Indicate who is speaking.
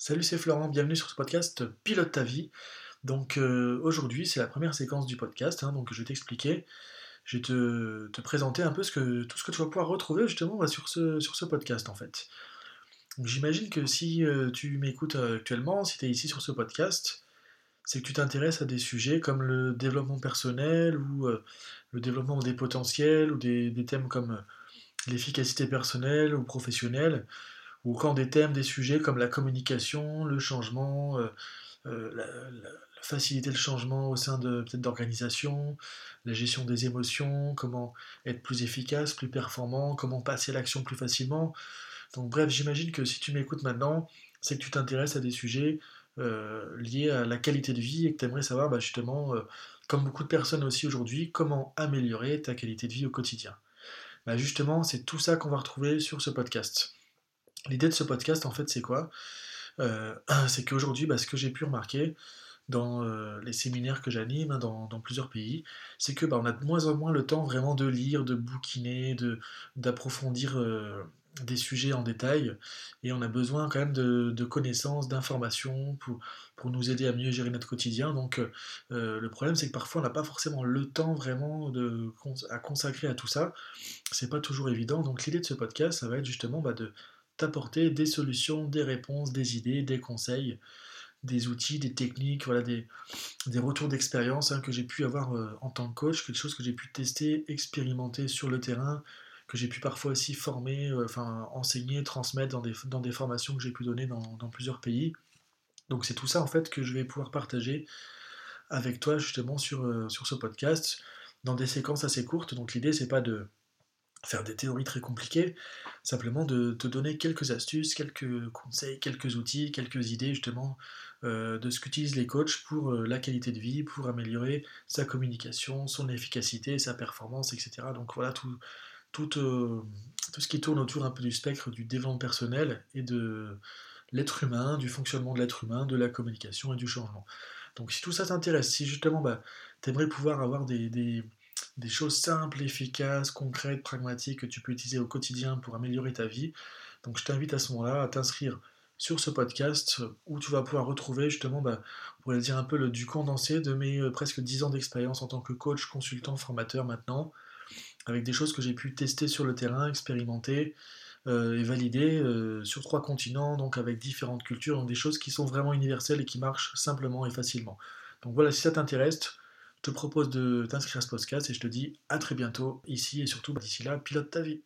Speaker 1: Salut, c'est Florent, bienvenue sur ce podcast Pilote ta vie. Donc euh, aujourd'hui, c'est la première séquence du podcast, hein, donc je vais t'expliquer, je vais te, présenter un peu tout ce que tu vas pouvoir retrouver justement bah, sur, ce, sur ce podcast en fait. J'imagine que si euh, tu m'écoutes actuellement, si tu es ici sur ce podcast, c'est que tu t'intéresses à des sujets comme le développement personnel ou euh, le développement des potentiels ou des thèmes comme l'efficacité personnelle ou professionnelle ou quand des thèmes, des sujets comme la communication, le changement, euh, euh, la, faciliter le changement au sein de peut-être d'organisations, la gestion des émotions, comment être plus efficace, plus performant, comment passer à l'action plus facilement. Donc bref, j'imagine que si tu m'écoutes maintenant, c'est que tu t'intéresses à des sujets euh, liés à la qualité de vie et que tu aimerais savoir bah, justement, comme beaucoup de personnes aussi aujourd'hui, comment améliorer ta qualité de vie au quotidien. Bah, justement, c'est tout ça qu'on va retrouver sur ce podcast. L'idée de ce podcast, en fait, c'est quoi? Euh, C'est qu'aujourd'hui, bah, ce que j'ai pu remarquer dans euh, les séminaires que j'anime hein, dans, plusieurs pays, c'est que bah, on a de moins en moins le temps vraiment de lire, de bouquiner, de, d'approfondir euh, des sujets en détail, et on a besoin quand même de, connaissances, d'informations pour, pour nous aider à mieux gérer notre quotidien. Donc le problème, c'est que parfois on n'a pas forcément le temps vraiment de, à consacrer à tout ça. C'est pas toujours évident. Donc l'idée de ce podcast, ça va être justement bah, de t'apporter des solutions, des réponses, des idées, des conseils, des outils, des techniques, voilà, des, retours d'expérience hein, que j'ai pu avoir euh, en tant que coach, quelque chose que j'ai pu tester, expérimenter sur le terrain, que j'ai pu parfois aussi former, euh, enfin enseigner, transmettre dans des, formations que j'ai pu donner dans, dans plusieurs pays. Donc c'est tout ça en fait que je vais pouvoir partager avec toi justement sur, euh, sur ce podcast dans des séquences assez courtes. Donc l'idée c'est pas de faire des théories très compliquées, simplement de te donner quelques astuces, quelques conseils, quelques outils, quelques idées justement euh, de ce qu'utilisent les coachs pour euh, la qualité de vie, pour améliorer sa communication, son efficacité, sa performance, etc. Donc voilà tout, tout, euh, tout ce qui tourne autour un peu du spectre du développement personnel et de l'être humain, du fonctionnement de l'être humain, de la communication et du changement. Donc si tout ça t'intéresse, si justement bah, tu aimerais pouvoir avoir des des choses simples, efficaces, concrètes, pragmatiques que tu peux utiliser au quotidien pour améliorer ta vie. Donc je t'invite à ce moment-là à t'inscrire sur ce podcast où tu vas pouvoir retrouver justement, bah, on pourrait dire un peu le, du condensé de mes euh, presque 10 ans d'expérience en tant que coach, consultant, formateur maintenant, avec des choses que j'ai pu tester sur le terrain, expérimenter euh, et valider euh, sur trois continents, donc avec différentes cultures, donc des choses qui sont vraiment universelles et qui marchent simplement et facilement. Donc voilà, si ça t'intéresse, je te propose de t'inscrire à ce podcast et je te dis à très bientôt ici et surtout d'ici là, pilote ta vie.